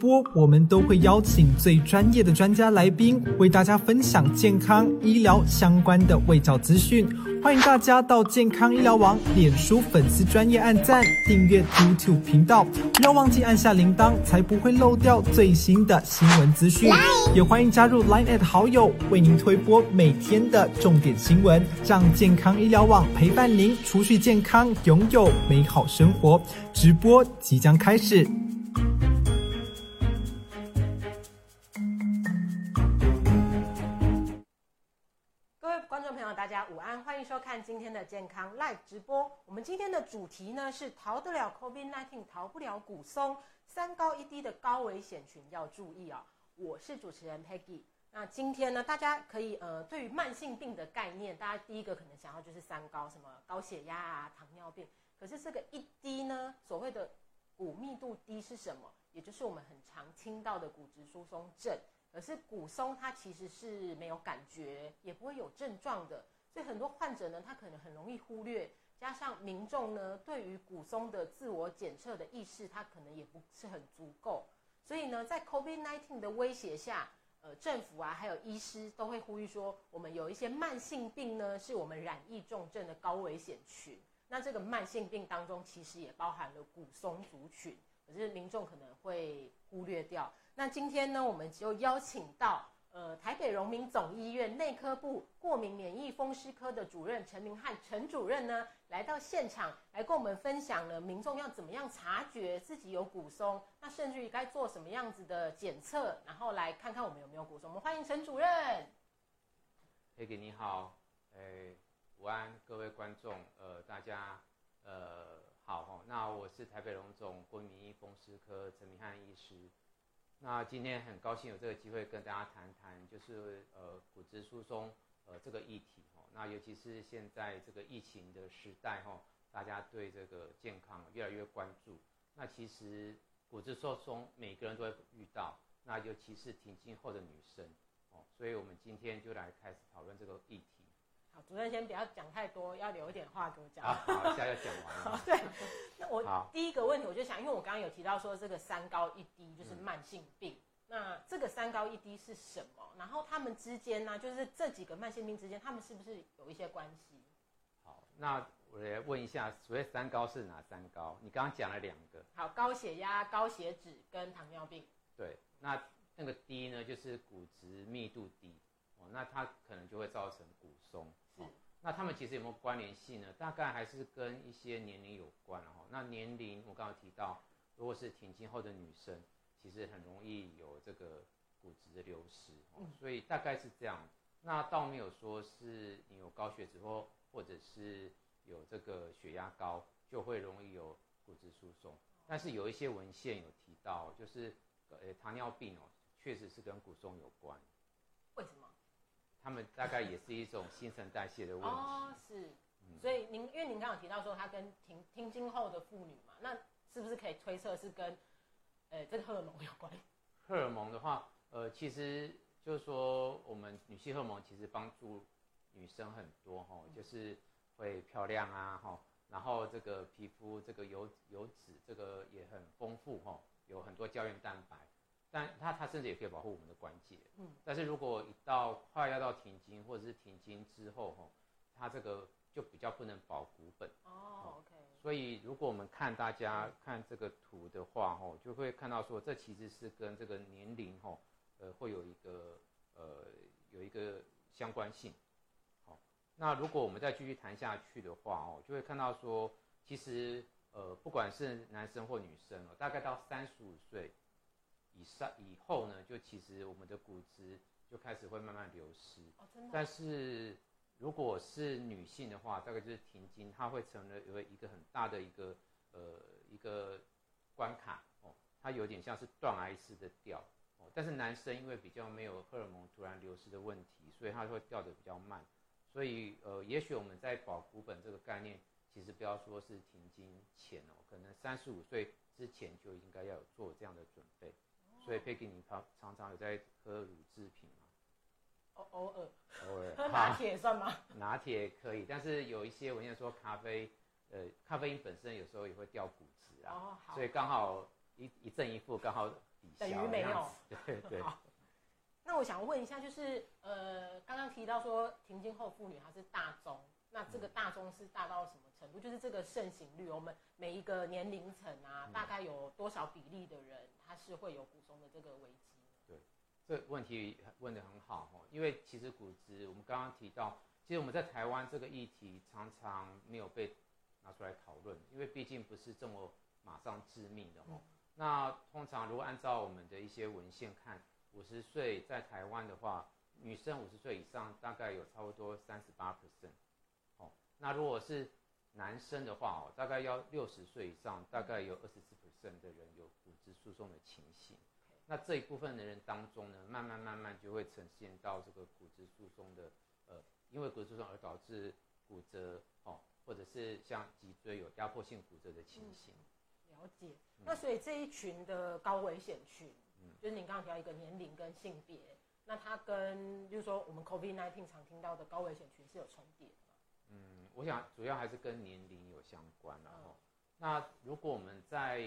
播，我们都会邀请最专业的专家来宾，为大家分享健康医疗相关的卫教资讯。欢迎大家到健康医疗网脸书粉丝专业按赞、订阅 YouTube 频道，不要忘记按下铃铛，才不会漏掉最新的新闻资讯。也欢迎加入 Line at 好友，为您推播每天的重点新闻，让健康医疗网陪伴您，储蓄健康，拥有美好生活。直播即将开始。今天的健康 Live 直播。我们今天的主题呢是逃得了 COVID-19，逃不了骨松，三高一低的高危险群要注意啊、我是主持人 Peggy。那今天呢，大家可以呃，对于慢性病的概念，大家第一个可能想要就是三高，什么高血压啊、糖尿病。可是这个一低呢，所谓的骨密度低是什么？也就是我们很常听到的骨质疏松症。可是骨松它其实是没有感觉，也不会有症状的，所以很多患者呢，他可能很容易忽略，加上民众呢对于骨松的自我检测的意识，他可能也不是很足够，所以呢，在 COVID-19 的威胁下，呃，政府啊还有医师都会呼吁说，我们有一些慢性病呢，是我们染疫重症的高危险群。那这个慢性病当中，其实也包含了骨松族群，可是民众可能会忽略掉。那今天呢，我们就邀请到呃台北荣民总医院内科部过敏免疫风湿科的主任陈明汉陈主任呢，来到现场来跟我们分享了民众要怎么样察觉自己有骨松，那甚至于该做什么样子的检测，然后来看看我们有没有骨松。我们欢迎陈主任。Peggy 你好，呃，午安各位观众，呃，大家呃好哈。那我是台北荣总过敏免疫风湿科陈明汉医师。那今天很高兴有这个机会跟大家谈谈，就是呃骨质疏松呃这个议题哈。那尤其是现在这个疫情的时代哈，大家对这个健康越来越关注。那其实骨质疏松每个人都会遇到，那尤其是停经后的女生。哦，所以我们今天就来开始讨论这个议题。好，主任先不要讲太多，要留一点话给我讲。啊，好，现在要讲完了。对，那我第一个问题我就想，因为我刚刚有提到说这个三高一低就是嗯慢性病，那这个三高一低是什么？然后他们之间呢，就是这几个慢性病之间，他们是不是有一些关系？好，那我来问一下，所谓三高是哪三高？你刚刚讲了两个，好，高血压、高血脂跟糖尿病。对，那那个低呢，就是骨质密度低，哦，那它可能就会造成骨松。是哦，那他们其实有没有关联性呢？大概还是跟一些年龄有关哦。那年龄我刚刚提到，如果是停经后的女生，其实很容易有这个骨质的流失，哦嗯，所以大概是这样。那倒没有说是你有高血脂或或者是有这个血压高，就会容易有骨质疏松。但是有一些文献有提到，就是呃糖尿病哦，确实是跟骨松有关。为什么？他们大概也是一种新陈代谢的问题。哦，是。嗯所以您因为您刚刚有提到说它跟停停经后的妇女嘛，那是不是可以推测是跟呃这个荷尔蒙有关？荷尔蒙的话，呃，其实就是说我们女性荷尔蒙其实帮助女生很多哈、就是会漂亮啊哈，然后这个皮肤这个油油脂这个也很丰富哈、有很多胶原蛋白，但它它甚至也可以保护我们的关节。嗯，但是如果一到快要到停经或者是停经之后哈、它这个就比较不能保骨本。哦，OK，所以，如果我们看大家看这个图的话，吼，就会看到说，这其实是跟这个年龄，吼，呃，会有一个呃有一个相关性。好，那如果我们再继续谈下去的话，哦，就会看到说，其实呃，不管是男生或女生哦，大概到三十五岁以上以后呢，就其实我们的骨质就开始会慢慢流失。哦，真的但是如果是女性的话，大概就是停经，它会成了有一个很大的一个呃一个关卡哦，它有点像是断崖式的掉哦。但是男生因为比较没有荷尔蒙突然流失的问题，所以它会掉的比较慢。所以呃，也许我们在保骨本这个概念，其实不要说是停经前哦，可能三十五岁之前就应该要有做这样的准备。所以 Peggy，你常常常有在喝乳制品吗？偶偶尔偶尔喝 拿铁算吗？拿铁可以，但是有一些文献说咖啡，呃，咖啡因本身有时候也会掉骨质啊，哦，好所，以刚好一一正一负，刚好抵消，等于没有。对对。那我想问一下，就是呃，刚刚提到说停经后妇女她是大宗，那这个大宗是大到什么程度？就是这个盛行率，我们每一个年龄层啊，大概有多少比例的人他是会有骨松的这个危机？对，这问题问得很好哦，因为其实骨质我们刚刚提到，其实我们在台湾这个议题常常没有被拿出来讨论，因为毕竟不是这么马上致命的哦。那通常如果按照我们的一些文献看。五十岁在台湾的话，女生五十岁以上大概有差不多三十八 percent，哦，那如果是男生的话哦，大概要六十岁以上，大概有二十四 percent 的人有骨质疏松的情形。那这一部分的人当中呢，慢慢慢慢就会呈现到这个骨质疏松的，呃，因为骨质疏松而导致骨折哦，或者是像脊椎有压迫性骨折的情形。了解。那所以这一群的高危险群。就是你刚刚提到一个年龄跟性别，那它跟就是说我们 COVID-19 常听到的高危险群是有重叠？嗯，我想主要还是跟年龄有相关然后，那如果我们再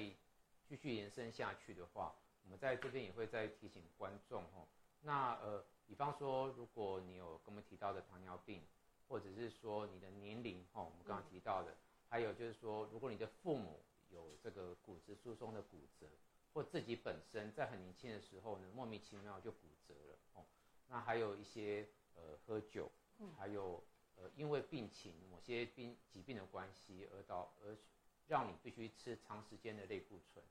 继续延伸下去的话，我们在这边也会再提醒观众哦。那呃，比方说如果你有跟我们提到的糖尿病，或者是说你的年龄哦，我们刚刚提到的，还有就是说如果你的父母有这个骨质疏松的骨折。或自己本身在很年轻的时候呢，莫名其妙就骨折了哦。那还有一些呃喝酒，还有呃因为病情某些病疾病的关系而导而让你必须吃长时间的类固醇。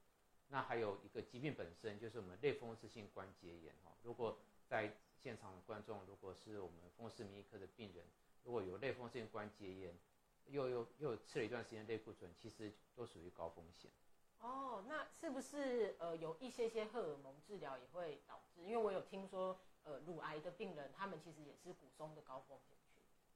那还有一个疾病本身就是我们类风湿性关节炎哈。如果在现场的观众如果是我们风湿免疫科的病人，如果有类风湿性关节炎，又又又吃了一段时间类固醇，其实都属于高风险。哦，那是不是呃有一些些荷尔蒙治疗也会导致？因为我有听说，呃，乳癌的病人他们其实也是骨松的高风险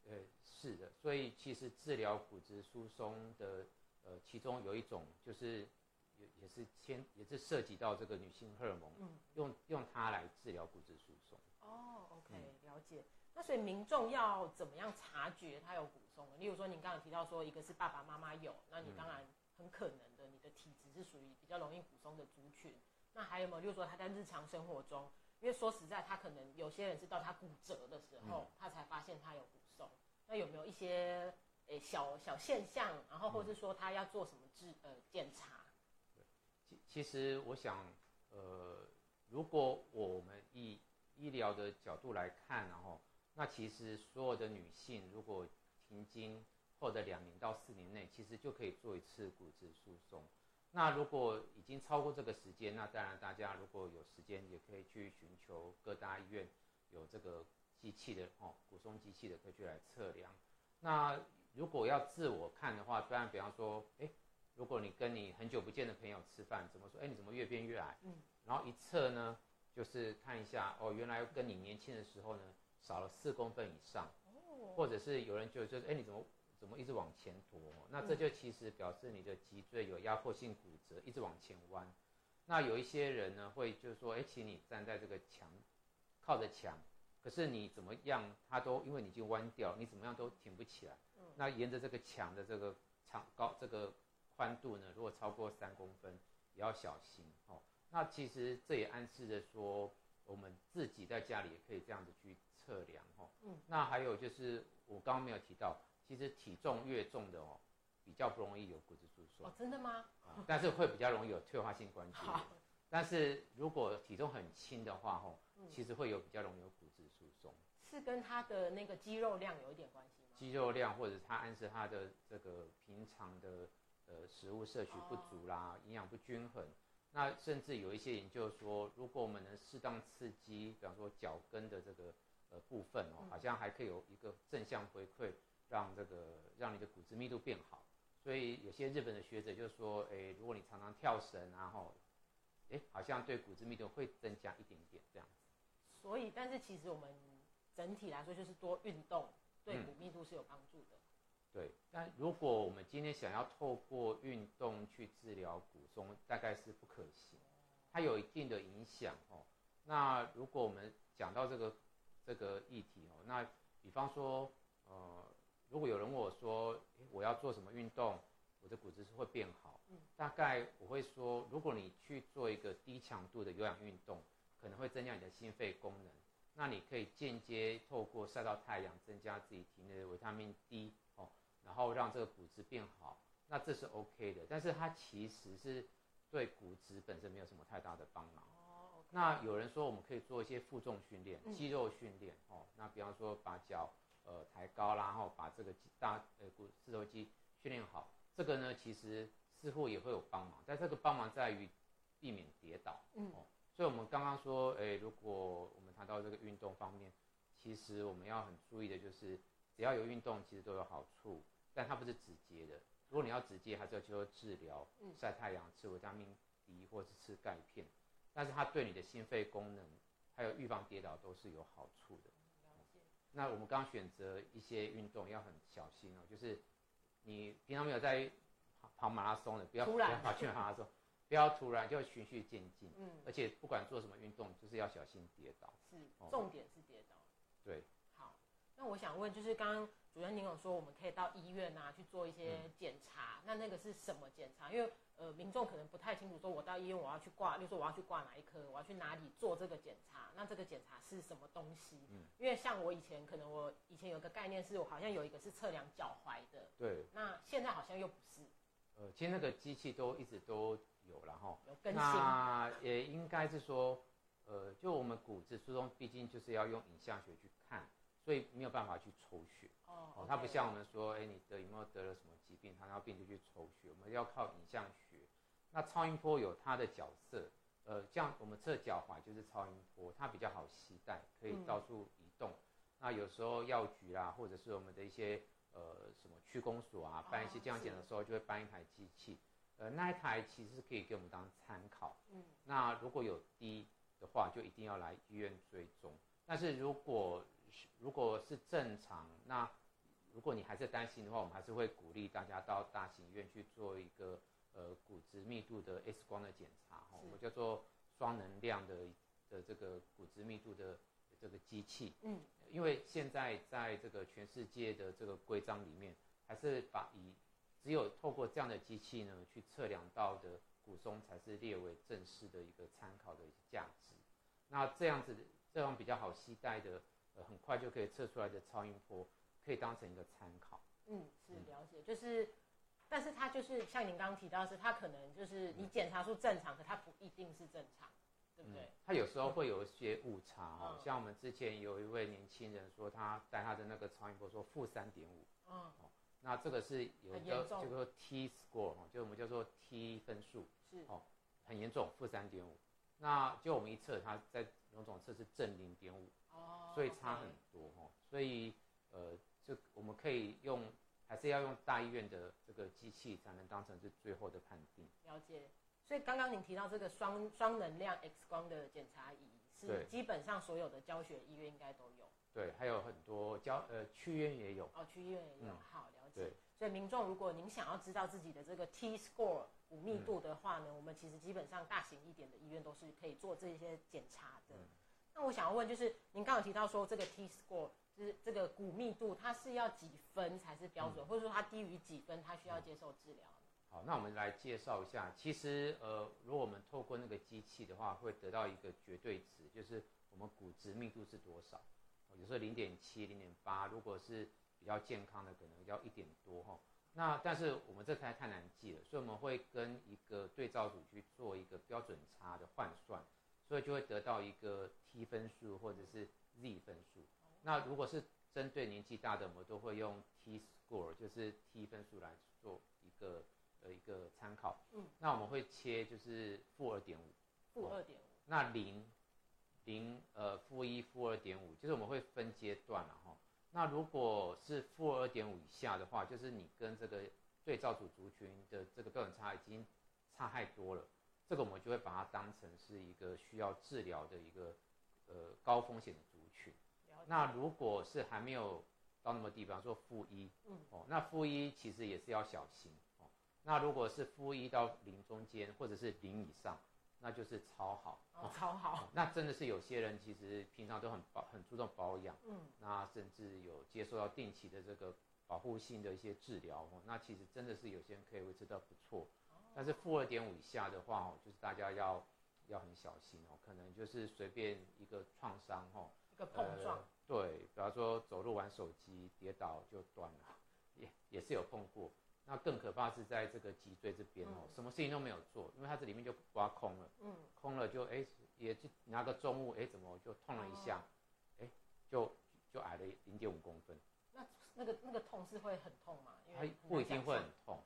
群。对，是的，所以其实治疗骨质疏松的，呃，其中有一种就是也也是牵也是涉及到这个女性荷尔蒙，嗯，用用它来治疗骨质疏松。哦，OK，了解。那所以民众要怎么样察觉他有骨松？例如说，你刚刚提到说一个是爸爸妈妈有，那你当然很可能的，你的。体质是属于比较容易骨松的族群，那还有没有？就是说他在日常生活中，因为说实在，他可能有些人是到他骨折的时候，他才发现他有骨松。那有没有一些诶小小现象？然后或者是说他要做什么治呃检查？其其实我想，呃，如果我们以医疗的角度来看，然后那其实所有的女性如果停经后的两年到四年内，其实就可以做一次骨质疏松。那如果已经超过这个时间，那当然大家如果有时间，也可以去寻求各大医院有这个机器的哦，骨松机器的，可以去来测量。那如果要自我看的话，当然比方说，哎，如果你跟你很久不见的朋友吃饭，怎么说？哎，你怎么越变越矮？嗯。然后一测呢，就是看一下哦，原来跟你年轻的时候呢，少了四公分以上。哦。或者是有人就就是，哎，你怎么？怎么一直往前驼？那这就其实表示你的脊椎有压迫性骨折，一直往前弯。那有一些人呢，会就是说，哎，请你站在这个墙，靠着墙，可是你怎么样，它都因为你已经弯掉，你怎么样都挺不起来。那沿着这个墙的这个长高这个宽度呢，如果超过三公分，也要小心哦。那其实这也暗示着说，我们自己在家里也可以这样子去测量哦。嗯。那还有就是我刚刚没有提到。其实体重越重的哦，比较不容易有骨质疏松。哦，真的吗？啊，但是会比较容易有退化性关节。但是如果体重很轻的话，吼，其实会有比较容易有骨。是跟他的那个肌肉量有一点关系吗？肌肉量，或者他暗示他的这个平常的呃食物摄取不足啦，营养不均衡。那甚至有一些研究说，如果我们能适当刺激，比方说脚跟的这个呃部分哦，好像还可以有一个正向回馈。让这个让你的骨质密度变好，所以有些日本的学者就说，哎，如果你常常跳绳，然后，哎，好像对骨质密度会增加一点点这样子。所以，但是其实我们整体来说就是多运动，对骨密度是有帮助的。对，但如果我们今天想要透过运动去治疗骨松，大概是不可行，它有一定的影响哦。那如果我们讲到这个这个议题哦，那比方说，呃。如果有人问我说，我要做什么运动，我的骨质是会变好。嗯大概我会说，如果你去做一个低强度的有氧运动，可能会增加你的心肺功能。那你可以间接透过晒到太阳，增加自己体内的维他命 D 哦，然后让这个骨质变好，那这是 OK 的。但是它其实是对骨质本身没有什么太大的帮忙。哦，那有人说我们可以做一些负重训练、嗯肌肉训练哦。那比方说把脚呃抬高啦，然后把这个大呃骨四头肌训练好，这个呢其实似乎也会有帮忙，但这个帮忙在于避免跌倒。嗯哦，所以我们刚刚说，诶，如果我们谈到这个运动方面，其实我们要很注意的就是，只要有运动，其实都有好处，但它不是直接的。如果你要直接，还是要接受治疗，嗯晒太阳、吃维他命 D 或是吃钙片，但是它对你的心肺功能还有预防跌倒都是有好处的。那我们刚刚选择一些运动要很小心哦，就是你平常没有在跑跑马拉松的，不要不要跑去马拉松，不要突然就循序渐进，嗯，而且不管做什么运动，就是要小心跌倒。是哦重点是跌倒。对，好，那我想问，就是刚刚主任您有说我们可以到医院啊去做一些嗯检查，那那个是什么检查？因为呃民众可能不太清楚，说我到医院我要去挂，例如说我要去挂哪一科，我要去哪里做这个检查，那这个检查是什么东西？嗯因为像我以前可能我以前有个概念是我好像有一个是测量脚踝的，对，那现在好像又不是呃，其实那个机器都一直都有然后。有更新。那也应该是说，呃，就我们骨质疏松，毕竟就是要用影像学去看，所以没有办法去抽血。哦哦，它不像我们说，哎，你得有没有得了什么疾病，糖尿病就去抽血，我们要靠影像学。那超音波有它的角色，呃，像我们测脚踝就是超音波，它比较好携带，可以嗯到处移动。那有时候药局啦，或者是我们的一些呃什么区公所啊，办一些这样检的时候，就会搬一台机器，呃，那一台其实是可以给我们当参考。嗯那如果有低的话，就一定要来医院追踪。但是如果是如果是正常，那如果你还是担心的话，我们还是会鼓励大家到大型医院去做一个呃骨质密度的 X 光的检查，哈，我们叫做双能量的的这个骨质密度的这个机器。嗯，因为现在在这个全世界的这个规章里面，还是把以只有透过这样的机器呢去测量到的骨松才是列为正式的一个参考的价值。那这样子这样比较好携带的，呃，很快就可以测出来的超音波，可以当成一个参考。嗯，是了解，就是，但是它就是像您刚刚提到的是，它可能就是你检查出正常，可它不一定是正常，对不对？它有时候会有一些误差哦，嗯像我们之前有一位年轻人说，他带他的那个超音波说负三点五，嗯，那这个是有一个叫做 T score 哦，就我们叫做 T 分数，是哦很严重，负三点五。那就我们一测，它在某种测是正零点五，哦，所以差很多哦。所以呃，就我们可以用，还是要用大医院的这个机器才能当成是最后的判定。了解。所以刚刚您提到这个双双能量 X 光的检查仪，是基本上所有的教学医院应该都有，对，还有很多教呃区院也有。哦，区医院也有。嗯好，对。所以民众，如果您想要知道自己的这个 T score 骨密度的话呢，我们其实基本上大型一点的医院都是可以做这些检查的。嗯那我想要问，就是您刚刚有提到说这个 T score 就是这个骨密度，它是要几分才是标准，嗯或者说它低于几分，它需要接受治疗？好，那我们来介绍一下。其实，呃，如果我们透过那个机器的话，会得到一个绝对值，就是我们骨质密度是多少。哦有时候零点七、零点八，如果是比较健康的，可能要一点多哈。那但是我们这台太难记了，所以我们会跟一个对照组去做一个标准差的换算，所以就会得到一个 T 分数或者是 Z 分数。那如果是针对年纪大的，我们都会用 T score，就是 T 分数来做一个呃一个参考。嗯，那我们会切就是负二点五，负二点五，那零零呃负一负二点五，就是我们会分阶段了哈。那如果是负二点五以下的话，就是你跟这个对照组族群的这个标准差已经差太多了，这个我们就会把它当成是一个需要治疗的一个呃高风险的族群。那如果是还没有到那么低，比方说负一，嗯哦，那负一其实也是要小心哦。那如果是负一到零中间，或者是零以上，那就是超好。哦，超好，那真的是有些人其实平常都很保很注重保养，嗯，那甚至有接受到定期的这个保护性的一些治疗哦，那其实真的是有些人可以维持到不错。但是负二点五以下的话哦，就是大家要要很小心哦，可能就是随便一个创伤哦，一个碰撞，对，比方说走路玩手机跌倒就断了，也也是有碰过。那更可怕是在这个脊椎这边哦，什么事情都没有做，因为它这里面就刮空了，嗯，空了就哎也就拿个重物哎怎么就痛了一下，哎就就矮了零点五公分。那那个那个痛是会很痛吗？它不一定会很痛。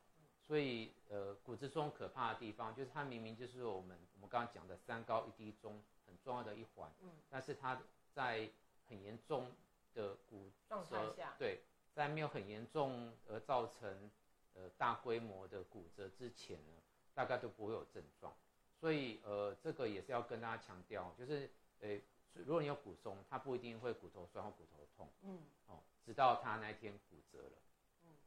所以，呃，骨质疏松可怕的地方，就是它明明就是我们我们刚刚讲的三高一低中很重要的一环，嗯，但是它在很严重的骨状态下，对，在没有很严重而造成呃大规模的骨折之前呢，大概都不会有症状。所以，呃，这个也是要跟大家强调，就是，呃，如果你有骨松，它不一定会骨头酸或骨头痛，嗯，哦，直到它那一天骨折了。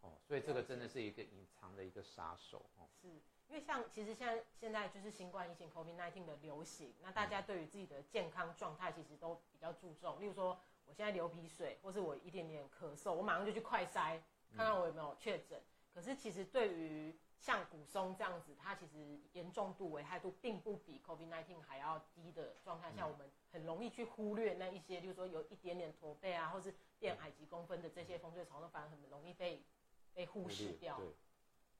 哦，所以这个真的是一个隐藏的一个杀手哦。是因为像其实现在现在就是新冠疫情 COVID-19 的流行，那大家对于自己的健康状态其实都比较注重。例如说，我现在流鼻水，或是我一点点咳嗽，我马上就去快筛，看看我有没有确诊。可是其实对于像骨松这样子，它其实严重度、危害度并不比 COVID-19 还要低的状态下，我们很容易去忽略那一些，就是说有一点点驼背啊，或是变矮几公分的这些风吹草动，反而很容易被。被忽视掉，对，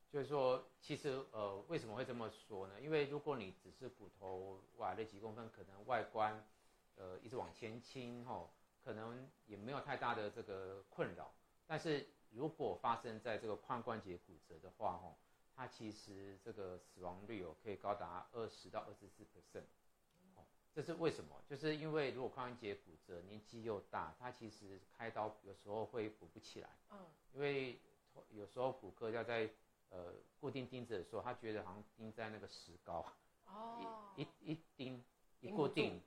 就是说，其实呃，为什么会这么说呢？因为如果你只是骨头矮了几公分，可能外观，呃，一直往前倾，吼，可能也没有太大的这个困扰。但是如果发生在这个髋关节骨折的话，吼，它其实这个死亡率哦，可以高达二十到二十四。percent，哦，这是为什么？就是因为如果髋关节骨折，年纪又大，它其实开刀有时候会补不起来，嗯，因为。有时候骨科要在呃固定钉子的时候，他觉得好像钉在那个石膏，哦，一一一钉一固定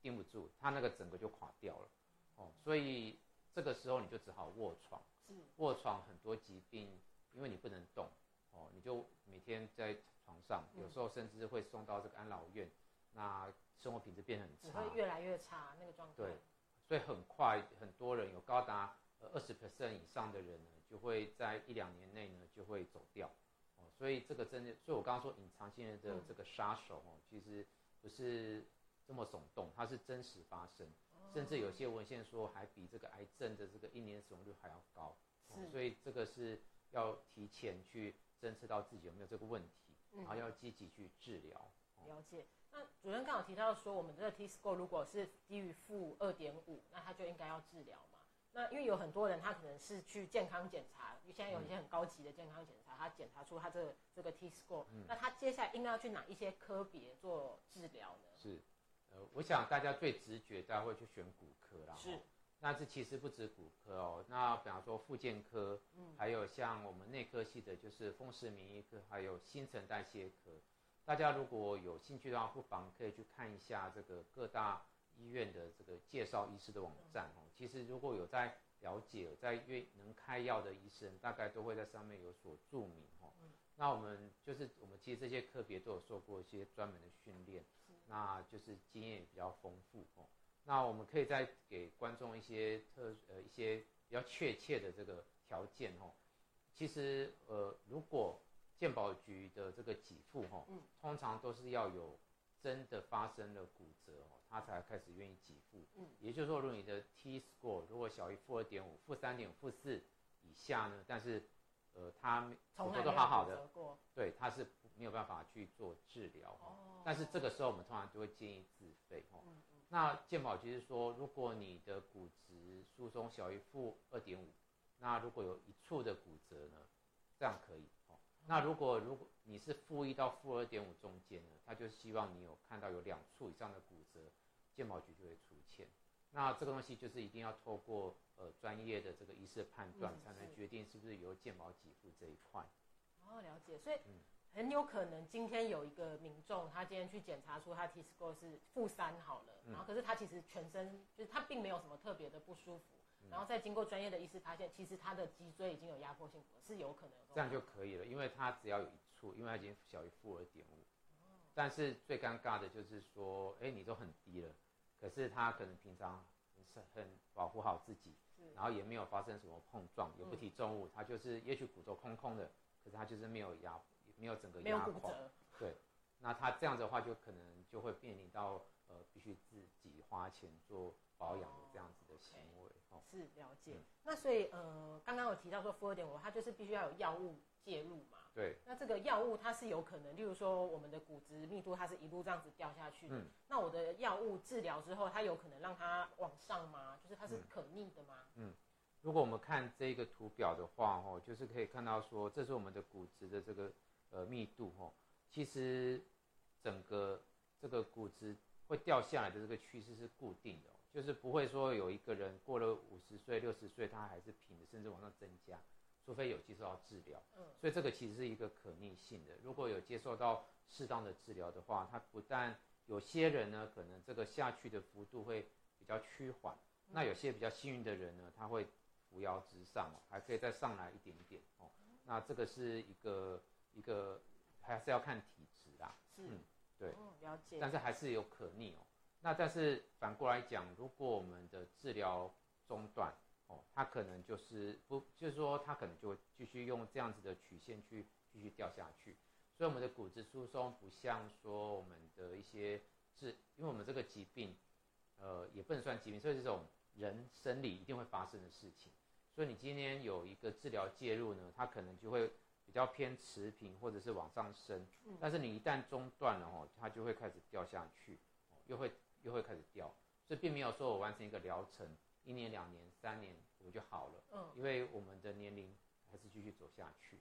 钉不住，他那个整个就垮掉了，哦，所以这个时候你就只好卧床，是卧床很多疾病，因为你不能动，哦，你就每天在床上，有时候甚至会送到这个安老院，那生活品质变得很差，会越来越差那个状态，对，所以很快很多人有高达二十 percent 以上的人呢。就会在一两年内呢就会走掉，哦，所以这个真的，所以我刚刚说隐藏性的这个杀手哦，其实不是这么耸动，它是真实发生，甚至有些文献说还比这个癌症的这个一年死亡率还要高，所以这个是要提前去侦测到自己有没有这个问题，然后要积极去治疗。了解。那主任刚好提到说，我们这个 T score 如果是低于负二点五，那他就应该要治疗嘛。那因为有很多人，他可能是去健康检查，现在有一些很高级的健康检查，他检查出他这个这个 T score，那他接下来应该要去哪一些科别做治疗呢？是，呃，我想大家最直觉，大家会去选骨科啦。是，那这其实不止骨科哦，那比方说复健科，嗯，还有像我们内科系的，就是风湿免疫科，还有新陈代谢科。大家如果有兴趣的话，不妨可以去看一下这个各大。医院的这个介绍医师的网站哦，其实如果有在了解、在愿能开药的医生，大概都会在上面有所注明哦。那我们就是我们其实这些科别都有受过一些专门的训练，那就是经验比较丰富哦。那我们可以再给观众一些特呃一些比较确切的这个条件哦。其实呃，如果健保局的这个给付哈，通常都是要有真的发生了骨折哦。他才开始愿意给付，嗯，也就是说，如果你的 T score 如果小于负二点五、负三点五、负四以下呢，但是，呃，他从来都好好的，对，他是没有办法去做治疗，哦，但是这个时候我们通常就会建议自费，哦，那健保局是说，如果你的骨质疏松小于负二点五，那如果有一处的骨折呢，这样可以，哦，那如果如果你是负一到负二点五中间呢，他就希望你有看到有两处以上的骨折。健保局就会出钱，那这个东西就是一定要透过呃专业的这个医师判断，才能决定是不是由健保给付这一块。哦，了解，所以很有可能今天有一个民众，他今天去检查出他 T score 是负三好了，然后可是他其实全身就是他并没有什么特别的不舒服，然后再经过专业的医师发现，其实他的脊椎已经有压迫性骨折，是有可能有这样就可以了，因为他只要有一处，因为他已经小于负二点五。但是最尴尬的就是说，哎，你都很低了，可是他可能平常是很保护好自己，然后也没有发生什么碰撞，也不提重物，他就是也许骨头空空的，可是他就是没有压，没有整个压垮，对，那他这样的话就可能就会面临到呃必须自己花钱做保养的这样子的行为。是了解，那所以呃，刚刚有提到说，负二点五，它就是必须要有药物介入嘛。对。那这个药物它是有可能，例如说我们的骨质密度它是一路这样子掉下去的，那我的药物治疗之后，它有可能让它往上吗？就是它是可逆的吗？嗯，如果我们看这个图表的话，哦，就是可以看到说，这是我们的骨质的这个呃密度，哦，其实整个这个骨质会掉下来的这个趋势是固定的。就是不会说有一个人过了五十岁、六十岁，他还是平的，甚至往上增加，除非有接受到治疗。嗯，所以这个其实是一个可逆性的。如果有接受到适当的治疗的话，它不但有些人呢，可能这个下去的幅度会比较趋缓，那有些比较幸运的人呢，他会扶摇直上，还可以再上来一点点哦。那这个是一个一个还是要看体质啦。是，嗯，对，了解。但是还是有可逆哦。那但是反过来讲，如果我们的治疗中断，哦，它可能就是不，就是说它可能就会继续用这样子的曲线去继续掉下去。所以我们的骨质疏松不像说我们的一些治，因为我们这个疾病，呃，也不能算疾病，所以这种人生理一定会发生的事情。所以你今天有一个治疗介入呢，它可能就会比较偏持平或者是往上升。但是你一旦中断了哦，它就会开始掉下去，又会。又会开始掉，所以并没有说我完成一个疗程，一年、两年、三年我就好了。嗯，因为我们的年龄还是继续走下去。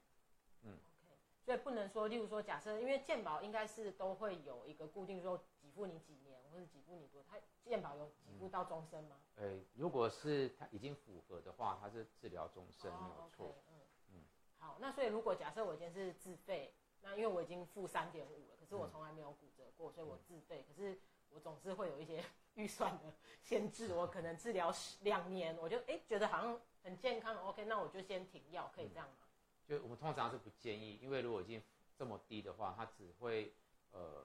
嗯，OK，所以不能说，例如说，假设因为健保应该是都会有一个固定说，给付你几年或者给付你多，它健保有给付到终身吗？呃，如果是它已经符合的话，它是治疗终身没有错。嗯嗯，好，那所以如果假设我今天是自费，那因为我已经付三点五了，可是我从来没有骨折过，所以我自费，可是。我总是会有一些 预算的限制，我可能治疗两年，我就哎觉得好像很健康，OK，那我就先停药，可以这样吗？就我们通常是不建议，因为如果已经这么低的话，它只会呃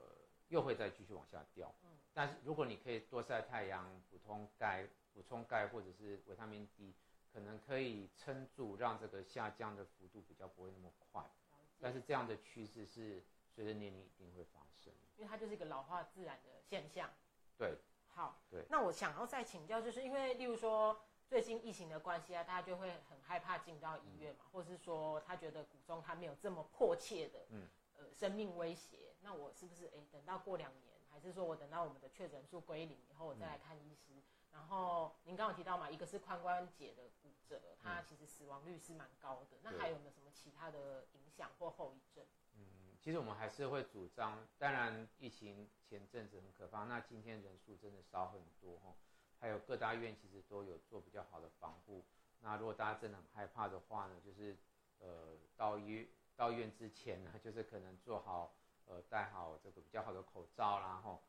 又会再继续往下掉。嗯，但是如果你可以多晒太阳，补充钙，补充钙或者是维他命 D，可能可以撑住，让这个下降的幅度比较不会那么快。但是这样的趋势是随着年龄一定会发生。因为它就是一个老化自然的现象。对，好，对。那我想要再请教，就是因为例如说最近疫情的关系啊，大家就会很害怕进到医院嘛，或者是说他觉得骨中他没有这么迫切的，嗯，呃，生命威胁。那我是不是哎，等到过两年，还是说我等到我们的确诊数归零以后，我再来看医师？然后您刚刚提到嘛，一个是髋关节的骨折，它其实死亡率是蛮高的。那还有没有什么其他的影响或后遗症？其实我们还是会主张，当然疫情前阵子很可怕，那今天人数真的少很多哈。还有各大院其实都有做比较好的防护。那如果大家真的很害怕的话呢，就是呃到医到医院之前呢，就是可能做好呃戴好这个比较好的口罩啦哈。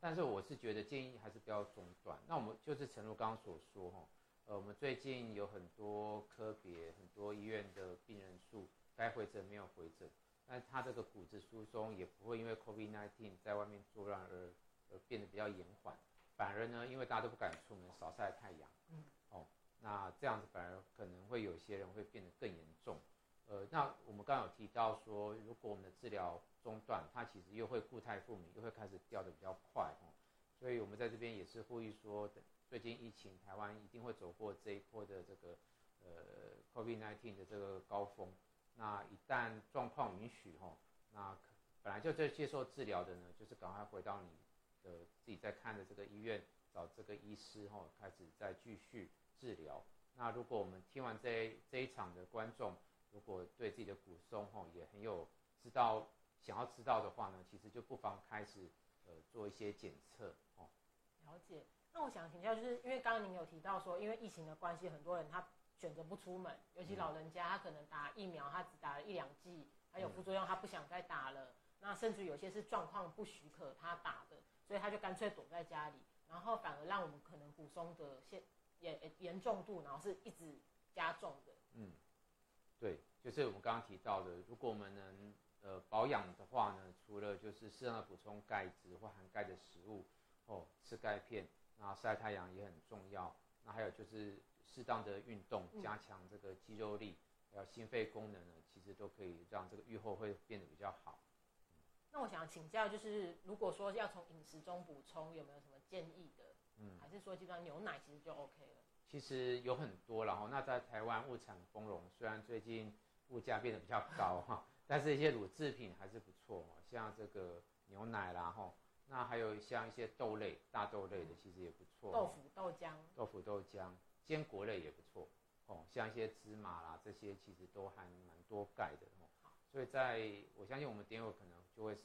但是我是觉得建议还是不要中断。那我们就是陈如刚刚所说哈，呃我们最近有很多科别很多医院的病人数该回诊没有回诊。但他这个骨质疏松也不会因为 COVID-19 在外面作乱而而变得比较延缓，反而呢，因为大家都不敢出门，少晒太阳，嗯，哦，那这样子反而可能会有些人会变得更严重。呃，那我们刚刚有提到说，如果我们的治疗中断，它其实又会固态复明，又会开始掉的比较快，哦，所以我们在这边也是呼吁说，最近疫情台湾一定会走过这一波的这个呃 COVID-19 的这个高峰。那一旦状况允许吼，那本来就在接受治疗的呢，就是赶快回到你的自己在看的这个医院，找这个医师吼，开始再继续治疗。那如果我们听完这这一场的观众，如果对自己的骨松吼也很有知道想要知道的话呢，其实就不妨开始呃做一些检测哦。了解。那我想请教，就是因为刚刚您有提到说，因为疫情的关系，很多人他。选择不出门，尤其老人家，他可能打疫苗，他只打了一两剂，还有副作用，他不想再打了。那甚至有些是状况不许可他打的，所以他就干脆躲在家里，然后反而让我们可能骨松的现严严重度，然后是一直加重的。嗯，对，就是我们刚刚提到的，如果我们能呃保养的话呢，除了就是适当的补充钙质或含钙的食物，哦，吃钙片。那晒太阳也很重要。那还有就是适当的运动，加强这个肌肉力，还有心肺功能呢，其实都可以让这个愈后会变得比较好。那我想请教，就是如果说要从饮食中补充，有没有什么建议的？嗯，还是说基本上牛奶其实就 OK 了？其实有很多，然后那在台湾物产丰容，虽然最近物价变得比较高 哈，但是一些乳制品还是不错，像这个牛奶啦哈，那还有像一些豆类、大豆类的其实也不错，豆腐、豆浆、豆腐、豆浆、坚果类也不错哦，像一些芝麻啦这些其实都含蛮多钙的哦，所以在我相信我们点友可能就会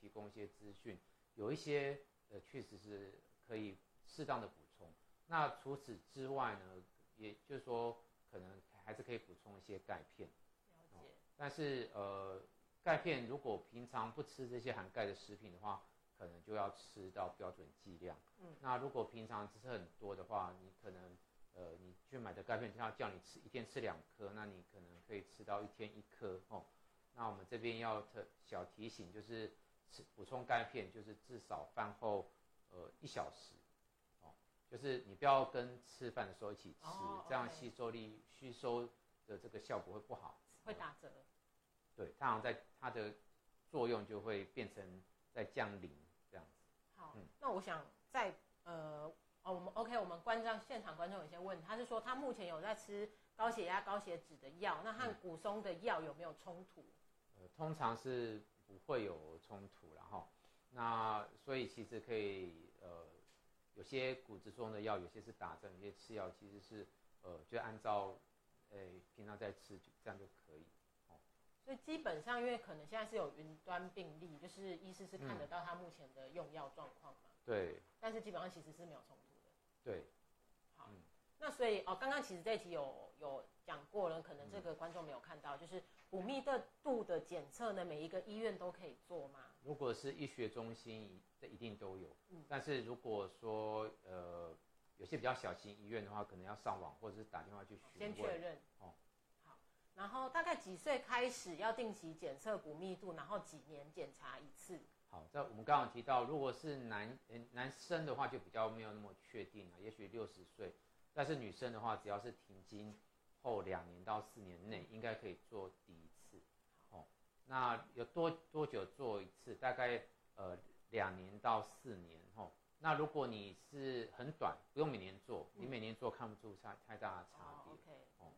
提供一些资讯，有一些呃确实是可以适当的补充。那除此之外呢，也就是说可能还是可以补充一些钙片。了解。但是呃，钙片如果平常不吃这些含钙的食品的话，可能就要吃到标准剂量。嗯。那如果平常吃很多的话，你可能呃，你去买的钙片，他要叫你吃一天吃两颗，那你可能可以吃到一天一颗哦。那我们这边要特小提醒就是。吃补充钙片就是至少饭后，呃一小时，哦，就是你不要跟吃饭的时候一起吃，这样吸收力吸收的这个效果会不好，会打折。对，它好像在它的作用就会变成在降临这样子。好，那我想在呃哦我们 OK 我们观众现场观众有些问，他是说他目前有在吃高血压高血脂的药，那和骨松的药有没有冲突？呃，通常是。不会有冲突，然后，那所以其实可以，呃，有些骨质疏松的药，有些是打针，有些吃药其实是，呃，就按照，诶，平常在吃，这样就可以。哦，所以基本上，因为可能现在是有云端病例，就是医师是看得到他目前的用药状况嘛。对。但是基本上其实是没有冲突的。对。好，那所以哦，刚刚其实这一题有有讲过了，可能这个观众没有看到，就是。骨密度的检测呢，每一个医院都可以做吗？如果是医学中心，这一定都有。嗯，但是如果说呃有些比较小型医院的话，可能要上网或者是打电话去询问。先确认哦。好，然后大概几岁开始要定期检测骨密度，然后几年检查一次？好，在我们刚刚提到，如果是男男生的话，就比较没有那么确定了，也许六十岁。但是女生的话，只要是停经。后两年到四年内应该可以做第一次，哦，那有多多久做一次？大概呃两年到四年，哦，那如果你是很短，不用每年做，你每年做看不出差太大的差别。哦，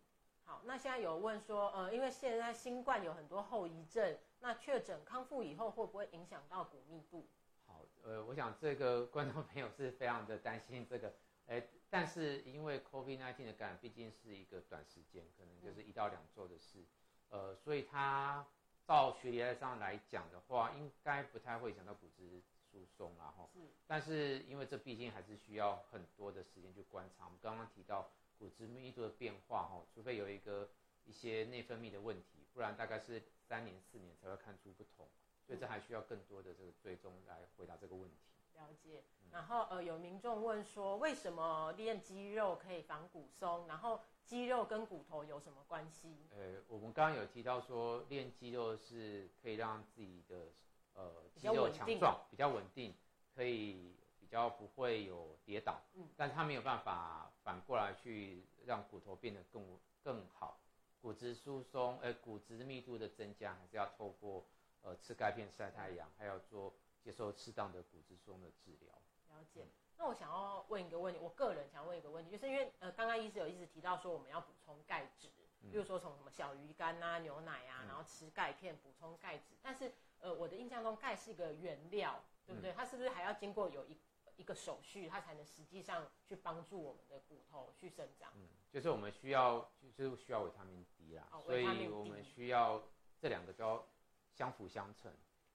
好，那现在有问说，呃，因为现在新冠有很多后遗症，那确诊康复以后会不会影响到骨密度？好，呃，我想这个观众朋友是非常的担心这个，哎。但是因为 COVID-19 的感染毕竟是一个短时间，可能就是一到两周的事，呃，所以它照学理上来讲的话，应该不太会影响到骨质疏松然后，但是因为这毕竟还是需要很多的时间去观察。我们刚刚提到骨质密度的变化哈，除非有一个一些内分泌的问题，不然大概是三年四年才会看出不同。所以这还需要更多的这个追踪来回答这个问题。了解，然后呃，有民众问说，为什么练肌肉可以防骨松？然后肌肉跟骨头有什么关系？呃，我们刚刚有提到说，练肌肉是可以让自己的呃肌肉强壮，比较稳定，可以比较不会有跌倒。嗯，但是它没有办法反过来去让骨头变得更更好。骨质疏松，呃，骨质密度的增加，还是要透过呃吃钙片、晒太阳，还要做。接受适当的骨质疏松的治疗。了解。那我想要问一个问题，我个人想问一个问题，就是因为呃，刚刚医师有一直提到说我们要补充钙质，比如说从什么小鱼干啊、牛奶啊，然后吃钙片补充钙质。但是呃，我的印象中钙是一个原料，对不对？它是不是还要经过有一一个手续，它才能实际上去帮助我们的骨头去生长？嗯，就是我们需要就是需要维他命 D 啦，所以我们需要这两个都要相辅相成。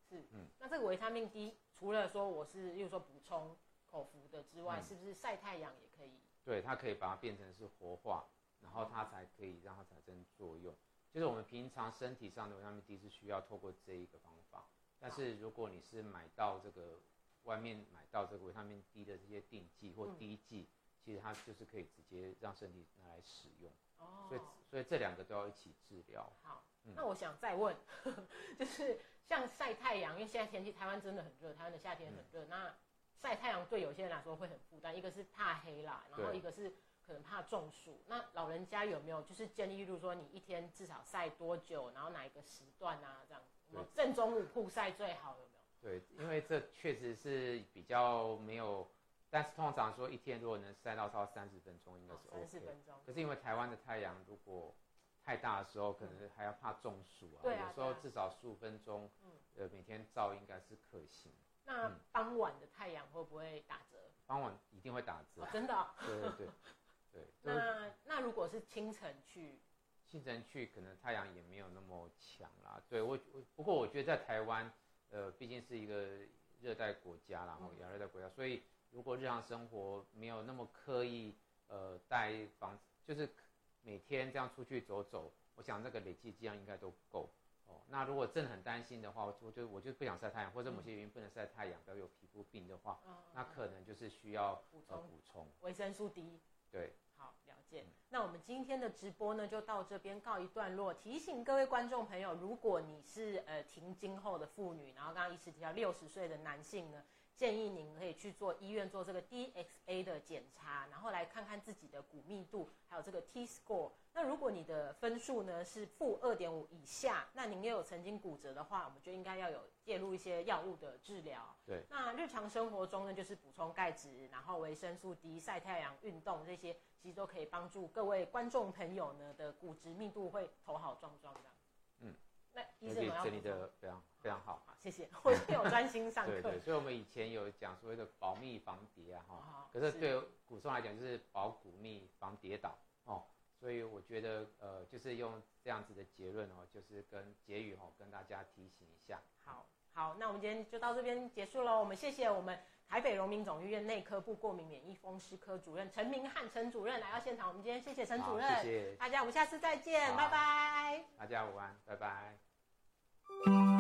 是，嗯，那这个维他命 D 除了说我是，例如说补充口服的之外，是不是晒太阳也可以？对，它可以把它变成是活化，然后它才可以让它产生作用。就是我们平常身体上的维他命 D 是需要透过这一个方法，但是如果你是买到这个外面买到这个维他命 D 的这些定剂或滴剂，其实它就是可以直接让身体拿来使用。哦，所以所以这两个都要一起治疗。好，那我想再问，就是。像晒太阳，因为现在天气台湾真的很热，台湾的夏天很热。那晒太阳对有些人来说会很负担，一个是怕黑啦，然后一个是可能怕中暑。那老人家有没有就是建议，例如说你一天至少晒多久，然后哪一个时段啊，这样正中午曝晒最好有没有？对，因为这确实是比较没有，但是通常说一天如果能晒到超三十分钟，应该是哦三十。分钟。可是因为台湾的太阳如果太大的时候，可能还要怕中暑啊。对啊有时候至少十五分钟，每天照应该是可行。那嗯傍晚的太阳会不会打折？傍晚一定会打折哦，。真的哦、对对对对，那那如果是清晨去，清晨去可能太阳也没有那么强啦。对我我不过我觉得在台湾，呃，毕竟是一个热带国家啦，然后嗯亚热带国家，所以如果日常生活没有那么刻意呃带防，就是每天这样出去走走，我想那个累积剂量应该都够。哦，那如果真的很担心的话，我我就我就不想晒太阳，或者某些原因不能晒太阳，比如有皮肤病的话，嗯，那可能就是需要补呃充补充。维生素 D。对，好，了解嗯。那我们今天的直播呢，就到这边告一段落。提醒各位观众朋友，如果你是呃停经后的妇女，然后刚刚医师提到六十岁的男性呢，建议您可以去做医院做这个 DXA 的检查，然后来看看自己的骨密度，还有这个 T score。那如果你的分数呢是负二点五以下，那您也有曾经骨折的话，我们就应该要有介入一些药物的治疗。对那日常生活中呢，就是补充钙质，然后维生素 D、晒太阳、运动这些，其实都可以帮助各位观众朋友呢的骨质密度会头好壮壮的。嗯，那医生整理的非常非常好。好，谢谢，我是有专心上课。对对，所以我们以前有讲所谓的保密防跌啊，哈、好可是是对骨松来讲就是保骨密防跌倒哦，所以我觉得呃，就是用这样子的结论哦，就是跟结语哦，跟大家提醒一下。好好，那我们今天就到这边结束喽。我们谢谢我们台北荣民总医院内科部过敏免疫风湿科主任陈明汉陈主任来到现场。我们今天谢谢陈主任，谢谢大家，我们下次再见，拜拜。大家午安，拜拜。Música